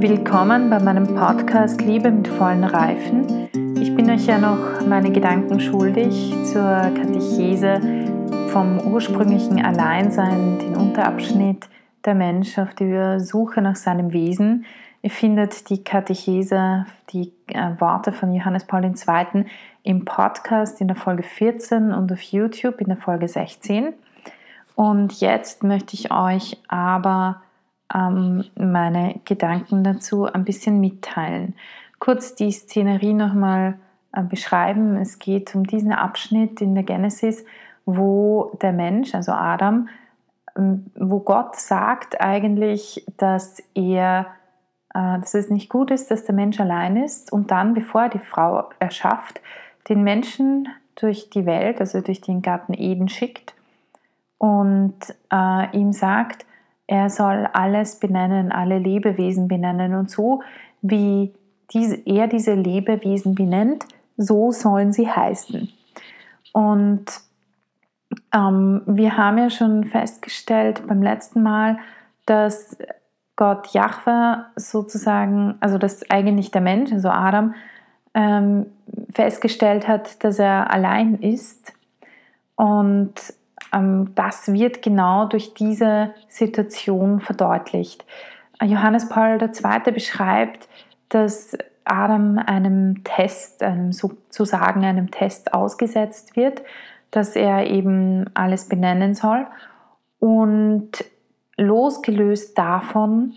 Willkommen bei meinem Podcast Liebe mit vollen Reifen. Ich bin euch ja noch meine Gedanken schuldig zur Katechese vom ursprünglichen Alleinsein, den Unterabschnitt der Mensch auf die Suche nach seinem Wesen. Ihr findet die Katechese, die äh, Worte von Johannes Paul II. im Podcast in der Folge 14 und auf YouTube in der Folge 16. Und jetzt möchte ich euch aber ähm, meine Gedanken dazu ein bisschen mitteilen. Kurz die Szenerie nochmal äh, beschreiben. Es geht um diesen Abschnitt in der Genesis, wo der Mensch, also Adam, ähm, wo Gott sagt eigentlich, dass er äh, dass es nicht gut ist, dass der Mensch allein ist und dann, bevor er die Frau erschafft, den Menschen durch die Welt, also durch den Garten Eden schickt und äh, ihm sagt, er soll alles benennen, alle Lebewesen benennen und so wie diese, er diese Lebewesen benennt, so sollen sie heißen. Und ähm, wir haben ja schon festgestellt beim letzten Mal, dass Gott Jahwe sozusagen, also dass eigentlich der Mensch, also Adam, ähm, festgestellt hat, dass er allein ist. Und das wird genau durch diese Situation verdeutlicht. Johannes Paul II. beschreibt, dass Adam einem Test, einem sozusagen einem Test ausgesetzt wird, dass er eben alles benennen soll. Und losgelöst davon,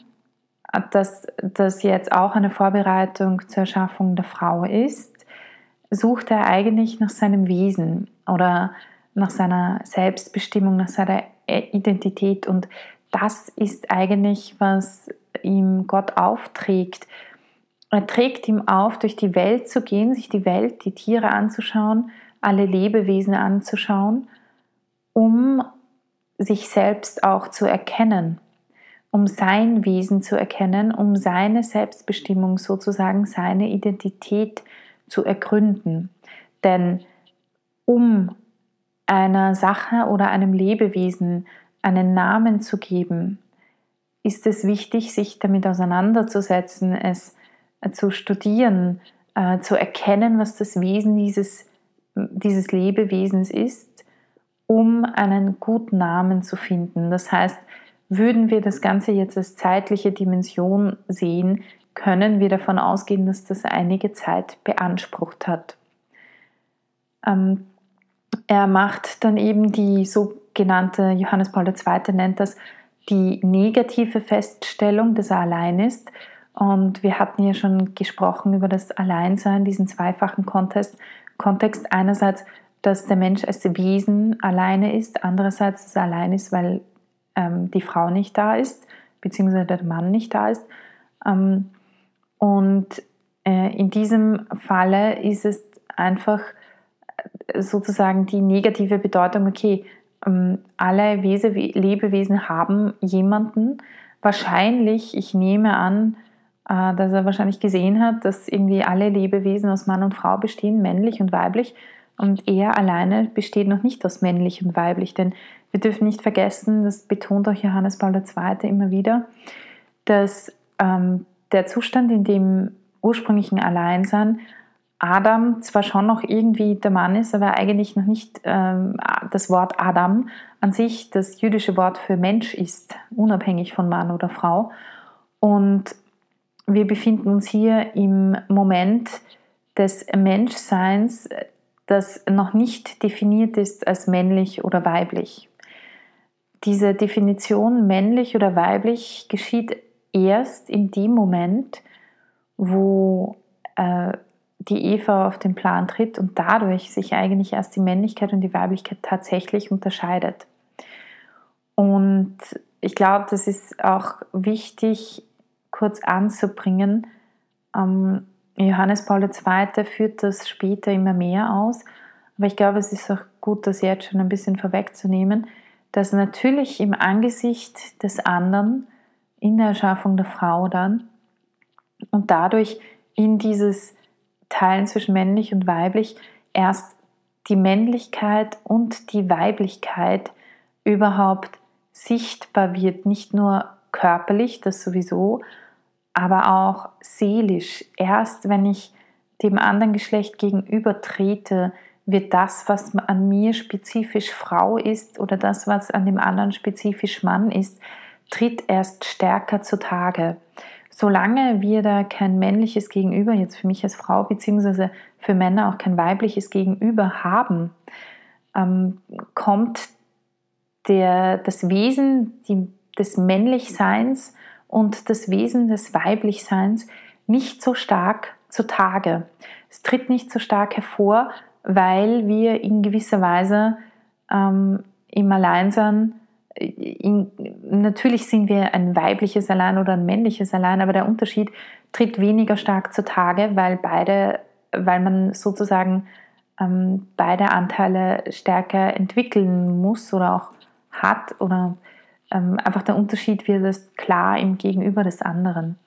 dass das jetzt auch eine Vorbereitung zur Erschaffung der Frau ist, sucht er eigentlich nach seinem Wesen oder nach seiner Selbstbestimmung, nach seiner Identität. Und das ist eigentlich, was ihm Gott aufträgt. Er trägt ihm auf, durch die Welt zu gehen, sich die Welt, die Tiere anzuschauen, alle Lebewesen anzuschauen, um sich selbst auch zu erkennen, um sein Wesen zu erkennen, um seine Selbstbestimmung sozusagen, seine Identität zu ergründen. Denn um einer Sache oder einem Lebewesen einen Namen zu geben, ist es wichtig, sich damit auseinanderzusetzen, es zu studieren, äh, zu erkennen, was das Wesen dieses, dieses Lebewesens ist um einen guten Namen zu finden. Das heißt, würden wir das Ganze jetzt als zeitliche Dimension sehen, können wir davon ausgehen, dass das einige Zeit beansprucht hat. Ähm, er macht dann eben die sogenannte, Johannes Paul II. nennt das, die negative Feststellung, dass er allein ist. Und wir hatten ja schon gesprochen über das Alleinsein, diesen zweifachen Kontext. Kontext einerseits dass der Mensch als Wesen alleine ist, andererseits, dass er allein ist, weil ähm, die Frau nicht da ist, beziehungsweise der Mann nicht da ist. Ähm, und äh, in diesem Falle ist es einfach sozusagen die negative Bedeutung, okay, ähm, alle Wese, Lebewesen haben jemanden, wahrscheinlich, ich nehme an, äh, dass er wahrscheinlich gesehen hat, dass irgendwie alle Lebewesen aus Mann und Frau bestehen, männlich und weiblich, und er alleine besteht noch nicht aus männlich und weiblich, denn wir dürfen nicht vergessen, das betont auch Johannes Paul II. immer wieder, dass ähm, der Zustand, in dem ursprünglichen Alleinsein Adam zwar schon noch irgendwie der Mann ist, aber eigentlich noch nicht ähm, das Wort Adam an sich das jüdische Wort für Mensch ist, unabhängig von Mann oder Frau. Und wir befinden uns hier im Moment des Menschseins, das noch nicht definiert ist als männlich oder weiblich. Diese Definition männlich oder weiblich geschieht erst in dem Moment, wo äh, die Eva auf den Plan tritt und dadurch sich eigentlich erst die Männlichkeit und die Weiblichkeit tatsächlich unterscheidet. Und ich glaube, das ist auch wichtig kurz anzubringen. Ähm, Johannes Paul II. führt das später immer mehr aus. Aber ich glaube, es ist auch gut, das jetzt schon ein bisschen vorwegzunehmen, dass natürlich im Angesicht des anderen, in der Erschaffung der Frau dann und dadurch in dieses Teilen zwischen männlich und weiblich erst die Männlichkeit und die Weiblichkeit überhaupt sichtbar wird, nicht nur körperlich, das sowieso, aber auch seelisch. Erst wenn ich dem anderen Geschlecht gegenüber trete, wird das, was an mir spezifisch Frau ist oder das, was an dem anderen spezifisch Mann ist, tritt erst stärker zutage. Solange wir da kein männliches Gegenüber, jetzt für mich als Frau, beziehungsweise für Männer auch kein weibliches Gegenüber haben, ähm, kommt der, das Wesen die, des Männlichseins und das Wesen des Weiblichseins nicht so stark zutage. Es tritt nicht so stark hervor, weil wir in gewisser Weise ähm, im Alleinsein, in, natürlich sind wir ein weibliches Allein oder ein männliches Allein, aber der Unterschied tritt weniger stark zutage, weil beide, weil man sozusagen ähm, beide Anteile stärker entwickeln muss oder auch hat oder ähm, einfach der Unterschied wird es klar im Gegenüber des anderen.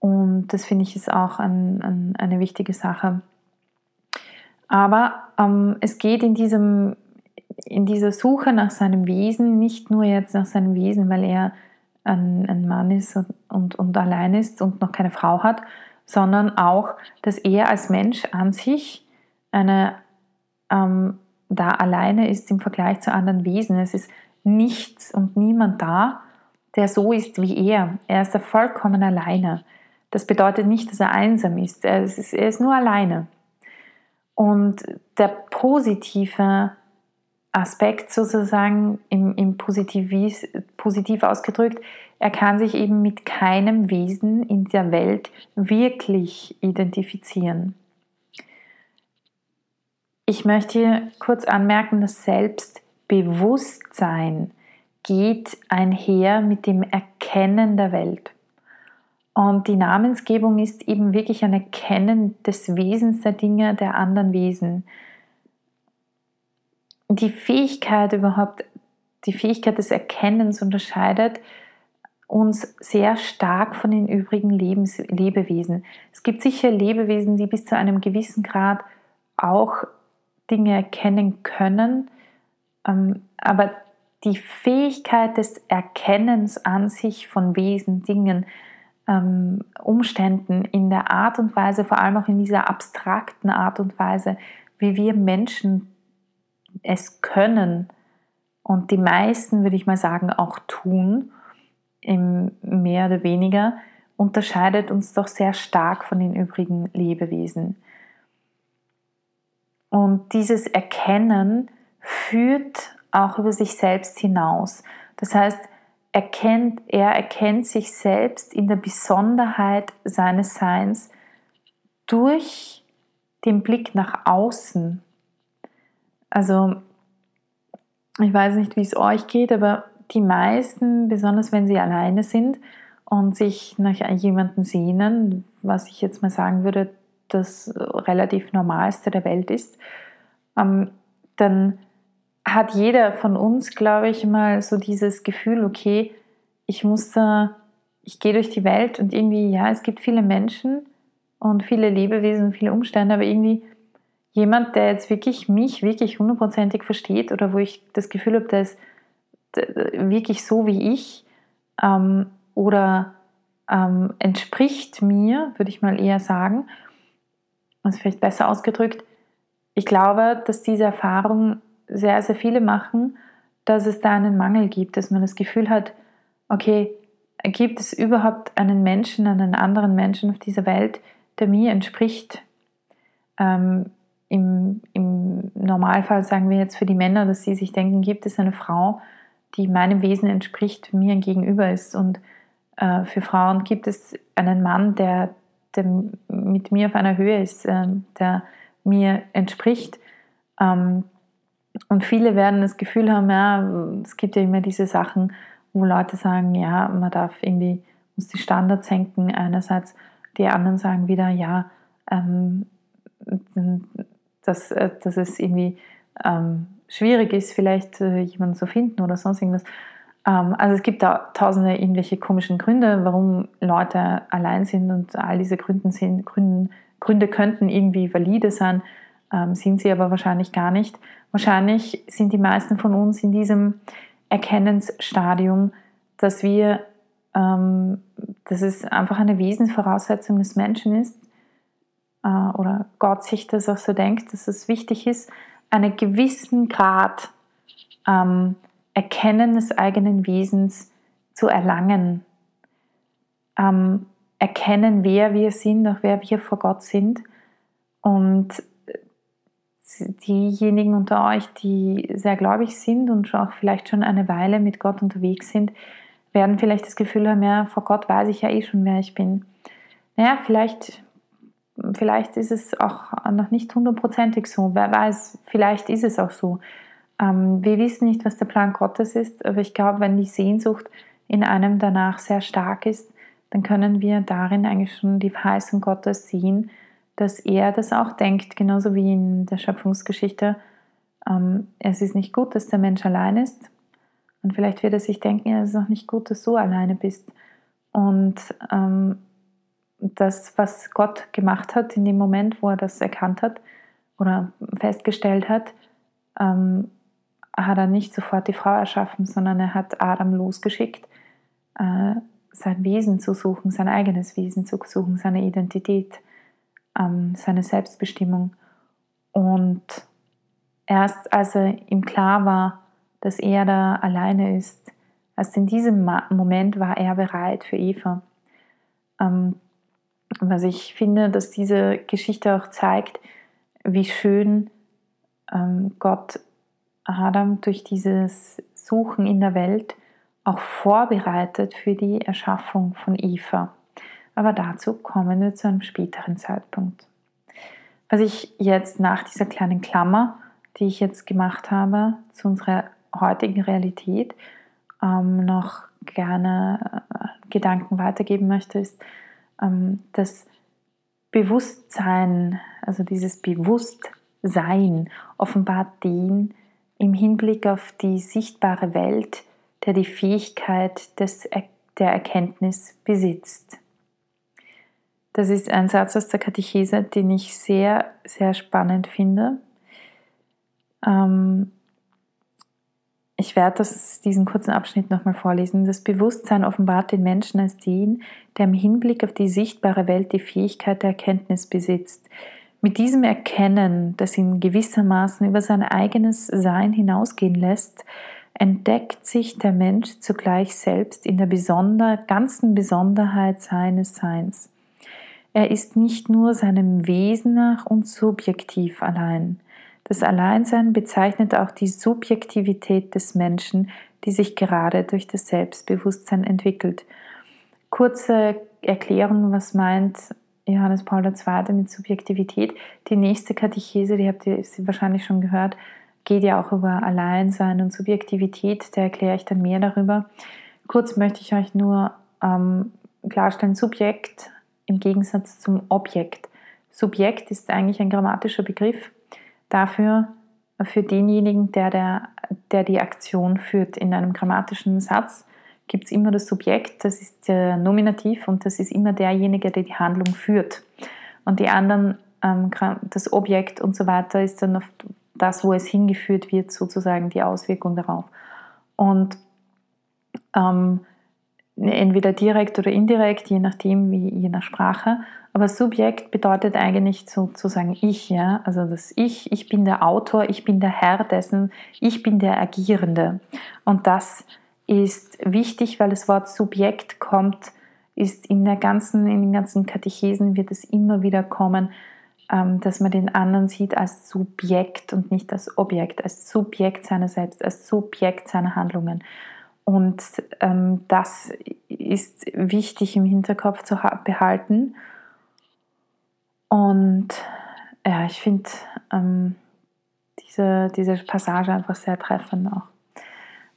Und das finde ich ist auch ein, ein, eine wichtige Sache. Aber ähm, es geht in, diesem, in dieser Suche nach seinem Wesen nicht nur jetzt nach seinem Wesen, weil er ein, ein Mann ist und, und, und allein ist und noch keine Frau hat, sondern auch, dass er als Mensch an sich eine, ähm, da alleine ist im Vergleich zu anderen Wesen. Es ist nichts und niemand da, der so ist wie er. Er ist da vollkommen alleine. Das bedeutet nicht, dass er einsam ist. Er ist, er ist nur alleine. Und der positive Aspekt sozusagen im, im Positiv, positiv ausgedrückt, er kann sich eben mit keinem Wesen in der Welt wirklich identifizieren. Ich möchte hier kurz anmerken, dass Selbstbewusstsein geht einher mit dem Erkennen der Welt. Und die Namensgebung ist eben wirklich ein Erkennen des Wesens der Dinge der anderen Wesen. Die Fähigkeit überhaupt, die Fähigkeit des Erkennens unterscheidet uns sehr stark von den übrigen Lebens Lebewesen. Es gibt sicher Lebewesen, die bis zu einem gewissen Grad auch Dinge erkennen können, ähm, aber die Fähigkeit des Erkennens an sich von Wesen, Dingen, ähm, Umständen, in der Art und Weise, vor allem auch in dieser abstrakten Art und Weise, wie wir Menschen es können und die meisten, würde ich mal sagen, auch tun, im mehr oder weniger, unterscheidet uns doch sehr stark von den übrigen Lebewesen. Und dieses Erkennen führt auch über sich selbst hinaus. Das heißt, erkennt, er erkennt sich selbst in der Besonderheit seines Seins durch den Blick nach außen. Also, ich weiß nicht, wie es euch geht, aber die meisten, besonders wenn sie alleine sind und sich nach jemandem sehnen, was ich jetzt mal sagen würde, das relativ Normalste der Welt ist, ähm, dann hat jeder von uns, glaube ich, mal so dieses Gefühl, okay, ich muss da, ich gehe durch die Welt und irgendwie, ja, es gibt viele Menschen und viele Lebewesen, viele Umstände, aber irgendwie jemand, der jetzt wirklich mich wirklich hundertprozentig versteht oder wo ich das Gefühl habe, der ist wirklich so wie ich ähm, oder ähm, entspricht mir, würde ich mal eher sagen, das ist vielleicht besser ausgedrückt, ich glaube, dass diese Erfahrung sehr, sehr viele machen, dass es da einen Mangel gibt, dass man das Gefühl hat, okay, gibt es überhaupt einen Menschen, einen anderen Menschen auf dieser Welt, der mir entspricht? Ähm, im, Im Normalfall sagen wir jetzt für die Männer, dass sie sich denken, gibt es eine Frau, die meinem Wesen entspricht, mir gegenüber ist. Und äh, für Frauen gibt es einen Mann, der, der mit mir auf einer Höhe ist, äh, der mir entspricht. Ähm, und viele werden das Gefühl haben, ja, es gibt ja immer diese Sachen, wo Leute sagen, ja, man darf irgendwie, muss die Standards senken einerseits, die anderen sagen wieder, ja, ähm, dass, äh, dass es irgendwie ähm, schwierig ist, vielleicht äh, jemanden zu finden oder sonst irgendwas. Ähm, also es gibt da tausende irgendwelche komischen Gründe, warum Leute allein sind und all diese Gründe, sind, Gründe, Gründe könnten irgendwie valide sein ähm, sind sie aber wahrscheinlich gar nicht. Wahrscheinlich sind die meisten von uns in diesem Erkennensstadium, dass wir, ähm, dass es einfach eine Wesensvoraussetzung des Menschen ist, äh, oder Gott sich das auch so denkt, dass es wichtig ist, einen gewissen Grad ähm, Erkennen des eigenen Wesens zu erlangen. Ähm, erkennen, wer wir sind, auch wer wir vor Gott sind. Und diejenigen unter euch, die sehr gläubig sind und auch vielleicht schon eine Weile mit Gott unterwegs sind, werden vielleicht das Gefühl haben, ja, vor Gott weiß ich ja eh schon, wer ich bin. Naja, vielleicht, vielleicht ist es auch noch nicht hundertprozentig so. Wer weiß, vielleicht ist es auch so. Ähm, wir wissen nicht, was der Plan Gottes ist, aber ich glaube, wenn die Sehnsucht in einem danach sehr stark ist, dann können wir darin eigentlich schon die Verheißung Gottes sehen, dass er das auch denkt, genauso wie in der Schöpfungsgeschichte. Ähm, es ist nicht gut, dass der Mensch allein ist. Und vielleicht wird er sich denken, es ist auch nicht gut, dass du alleine bist. Und ähm, das, was Gott gemacht hat in dem Moment, wo er das erkannt hat oder festgestellt hat, ähm, hat er nicht sofort die Frau erschaffen, sondern er hat Adam losgeschickt, äh, sein Wesen zu suchen, sein eigenes Wesen zu suchen, seine Identität ähm, seine Selbstbestimmung. Und erst als er ihm klar war, dass er da alleine ist, erst in diesem Moment war er bereit für Eva. Ähm, was ich finde, dass diese Geschichte auch zeigt, wie schön ähm, Gott Adam durch dieses Suchen in der Welt auch vorbereitet für die Erschaffung von Eva aber dazu kommen wir zu einem späteren Zeitpunkt. Was ich jetzt nach dieser kleinen Klammer, die ich jetzt gemacht habe, zu unserer heutigen Realität ähm, noch gerne äh, Gedanken weitergeben möchte, ist, das Bewusstsein, also dieses Bewusstsein offenbart den im Hinblick auf die sichtbare Welt, der die Fähigkeit des, der Erkenntnis besitzt. Das ist ein Satz aus der Katechese, den ich sehr, sehr spannend finde. Ähm, ich werde das, diesen kurzen Abschnitt nochmal vorlesen. Das Bewusstsein offenbart den Menschen als den, der im Hinblick auf die sichtbare Welt die Fähigkeit der Erkenntnis besitzt. Mit diesem Erkennen, das ihn gewissermaßen über sein eigenes Sein hinausgehen lässt, entdeckt sich der Mensch zugleich selbst in der besonder, ganzen Besonderheit seines Seins. Er ist nicht nur seinem Wesen nach und subjektiv allein. Das Alleinsein bezeichnet auch die Subjektivität des Menschen, die sich gerade durch das Selbstbewusstsein entwickelt. Kurze Erklärung, was meint Johannes Paul II. mit Subjektivität. Die nächste Katechese, die habt ihr wahrscheinlich schon gehört, geht ja auch über Alleinsein und Subjektivität. Da erkläre ich dann mehr darüber. Kurz möchte ich euch nur ähm, klarstellen, Subjekt im Gegensatz zum Objekt. Subjekt ist eigentlich ein grammatischer Begriff dafür, für denjenigen, der, der, der die Aktion führt. In einem grammatischen Satz gibt es immer das Subjekt, das ist der Nominativ und das ist immer derjenige, der die Handlung führt. Und die anderen, ähm, das Objekt und so weiter, ist dann oft das, wo es hingeführt wird, sozusagen die Auswirkung darauf. Und ähm, entweder direkt oder indirekt, je nachdem, wie, je nach Sprache. Aber Subjekt bedeutet eigentlich sozusagen ich, ja. Also das Ich, ich bin der Autor, ich bin der Herr dessen, ich bin der Agierende. Und das ist wichtig, weil das Wort Subjekt kommt, ist in der ganzen, in den ganzen Katechesen wird es immer wieder kommen, ähm, dass man den anderen sieht als Subjekt und nicht als Objekt, als Subjekt seiner selbst, als Subjekt seiner Handlungen. Und ähm, das ist wichtig im Hinterkopf zu behalten. Und ja, ich finde ähm, diese, diese Passage einfach sehr treffend auch.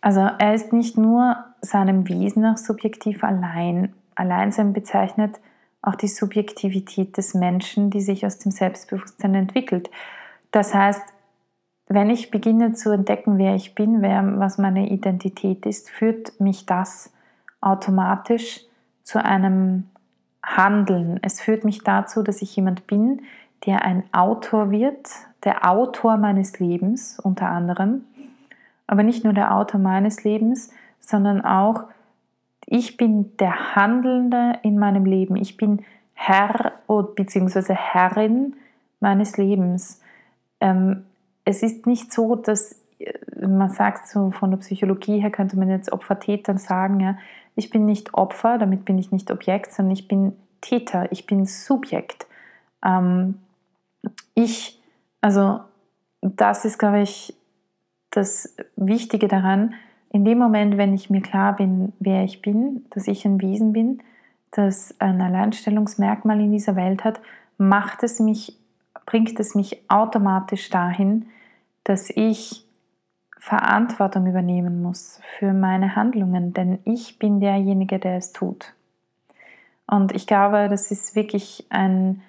Also er ist nicht nur seinem Wesen nach subjektiv allein. Alleinsein bezeichnet auch die Subjektivität des Menschen, die sich aus dem Selbstbewusstsein entwickelt. Das heißt, wenn ich beginne zu entdecken, wer ich bin, wer, was meine Identität ist, führt mich das automatisch zu einem Handeln. Es führt mich dazu, dass ich jemand bin, der ein Autor wird, der Autor meines Lebens unter anderem, aber nicht nur der Autor meines Lebens, sondern auch ich bin der Handelnde in meinem Leben. Ich bin Herr bzw. Herrin meines Lebens. Ähm, es ist nicht so, dass äh, man sagt so von der Psychologie her könnte man jetzt Opfer-Tätern sagen, ja, ich bin nicht Opfer, damit bin ich nicht Objekt, sondern ich bin Täter, ich bin Subjekt. Ähm, ich, also das ist, glaube ich, das Wichtige daran, in dem Moment, wenn ich mir klar bin, wer ich bin, dass ich ein Wesen bin, das ein Alleinstellungsmerkmal in dieser Welt hat, macht es mich, bringt es mich automatisch dahin, dass ich Verantwortung übernehmen muss für meine Handlungen, denn ich bin derjenige, der es tut. Und ich glaube, das ist wirklich ein,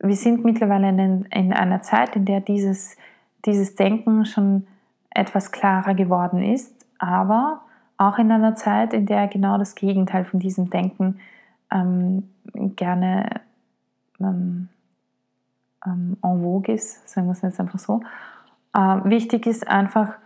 wir sind mittlerweile in, in einer Zeit, in der dieses, dieses Denken schon etwas klarer geworden ist, aber auch in einer Zeit, in der genau das Gegenteil von diesem Denken ähm, gerne ähm, ähm, en vogue ist, sagen wir es jetzt einfach so. Äh, wichtig ist einfach,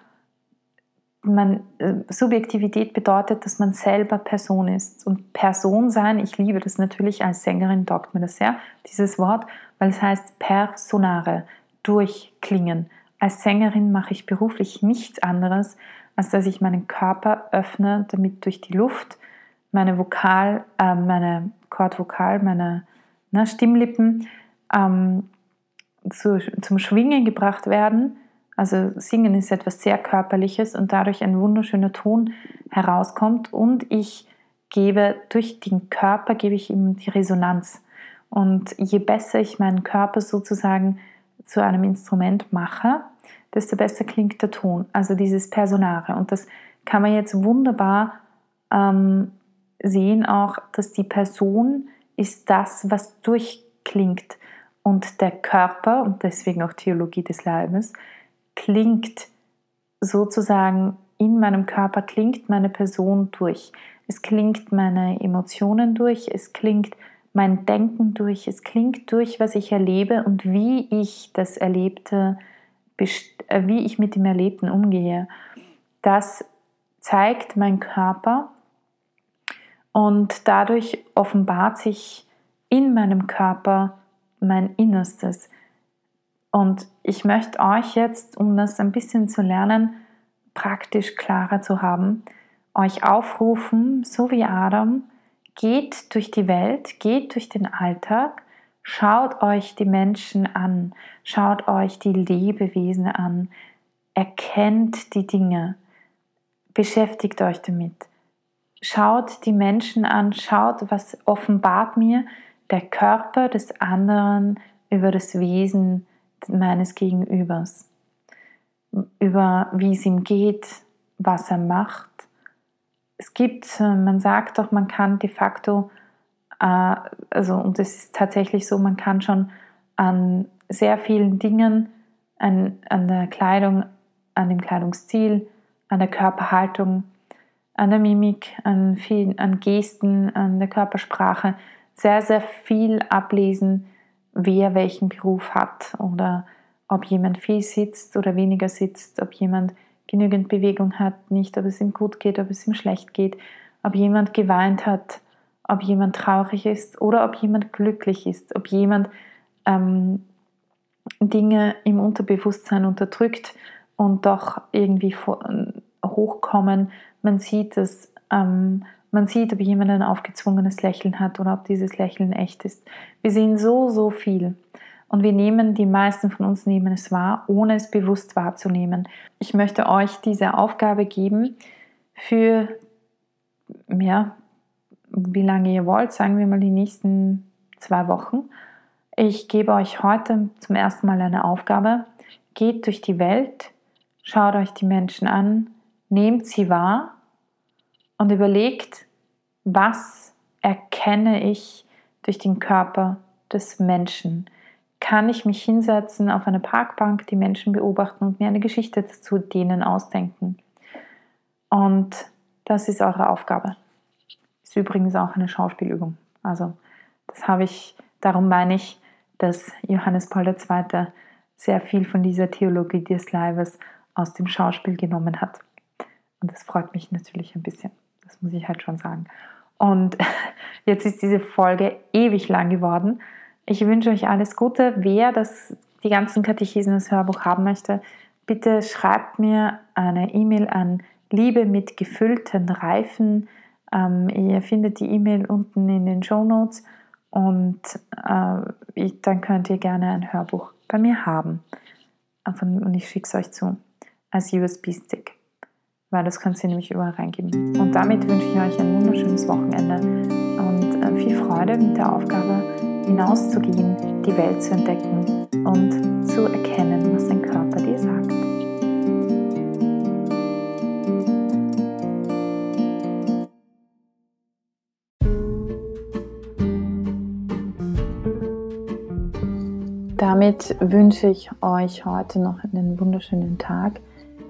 man, äh, Subjektivität bedeutet, dass man selber Person ist. Und Person sein, ich liebe das natürlich, als Sängerin taugt mir das sehr, dieses Wort, weil es heißt personare, durchklingen. Als Sängerin mache ich beruflich nichts anderes, als dass ich meinen Körper öffne, damit durch die Luft meine Vokal, äh, meine Chordvokal, meine ne, Stimmlippen ähm, zu, zum Schwingen gebracht werden also Singen ist etwas sehr Körperliches und dadurch ein wunderschöner Ton herauskommt und ich gebe durch den Körper gebe ich ihm die Resonanz. Und je besser ich meinen Körper sozusagen zu einem Instrument mache, desto besser klingt der Ton. Also dieses Personare. Und das kann man jetzt wunderbar ähm, sehen, auch, dass die Person ist das, was durchklingt. Und der Körper, und deswegen auch Theologie des Leibes, klingt sozusagen in meinem Körper, klingt meine Person durch. Es klingt meine Emotionen durch, es klingt mein Denken durch, es klingt durch, was ich erlebe und wie ich das Erlebte, äh, wie ich mit dem Erlebten umgehe. Das zeigt mein Körper und dadurch offenbart sich in meinem Körper mein Innerstes. Und ich möchte euch jetzt, um das ein bisschen zu lernen, praktisch klarer zu haben, euch aufrufen, so wie Adam, geht durch die Welt, geht durch den Alltag, schaut euch die Menschen an, schaut euch die Lebewesen an, erkennt die Dinge, beschäftigt euch damit. Schaut die Menschen an, schaut, was offenbart mir der Körper des anderen über das Wesen meines Gegenübers, über wie es ihm geht, was er macht. Es gibt, äh, man sagt doch, man kann de facto, äh, also und es ist tatsächlich so, man kann schon an sehr vielen Dingen, an, an der Kleidung, an dem Kleidungsstil, an der Körperhaltung, an der Mimik, an, viel, an Gesten, an der Körpersprache sehr, sehr viel ablesen, wer welchen Beruf hat oder ob jemand viel sitzt oder weniger sitzt, ob jemand genügend Bewegung hat, nicht, ob es ihm gut geht, ob es ihm schlecht geht, ob jemand geweint hat, ob jemand traurig ist oder ob jemand glücklich ist, ob jemand ähm, Dinge im Unterbewusstsein unterdrückt und doch irgendwie hochkommen. Man sieht es ähm, man sieht, ob jemand ein aufgezwungenes Lächeln hat oder ob dieses Lächeln echt ist. Wir sehen so, so viel. Und wir nehmen, die meisten von uns nehmen es wahr, ohne es bewusst wahrzunehmen. Ich möchte euch diese Aufgabe geben für, ja, wie lange ihr wollt, sagen wir mal die nächsten zwei Wochen. Ich gebe euch heute zum ersten Mal eine Aufgabe. Geht durch die Welt, schaut euch die Menschen an, nehmt sie wahr und überlegt, was erkenne ich durch den Körper des Menschen? Kann ich mich hinsetzen auf eine Parkbank, die Menschen beobachten und mir eine Geschichte zu denen ausdenken? Und das ist eure Aufgabe. Ist übrigens auch eine Schauspielübung. Also, das habe ich, darum meine ich, dass Johannes Paul II. sehr viel von dieser Theologie des Leibes aus dem Schauspiel genommen hat. Und das freut mich natürlich ein bisschen. Das muss ich halt schon sagen. Und jetzt ist diese Folge ewig lang geworden. Ich wünsche euch alles Gute. Wer das, die ganzen Katechesen das Hörbuch haben möchte, bitte schreibt mir eine E-Mail an Liebe mit gefüllten Reifen. Ähm, ihr findet die E-Mail unten in den Show Notes und äh, ich, dann könnt ihr gerne ein Hörbuch bei mir haben. Und ich schicke es euch zu als USB-Stick, weil das könnt ihr nämlich überall reingeben. Und damit wünsche ich euch ein wunderschönes Wochenende und äh, viel Freude mit der Aufgabe, hinauszugehen, die Welt zu entdecken und zu erkennen, was dein Körper dir sagt. Damit wünsche ich euch heute noch einen wunderschönen Tag.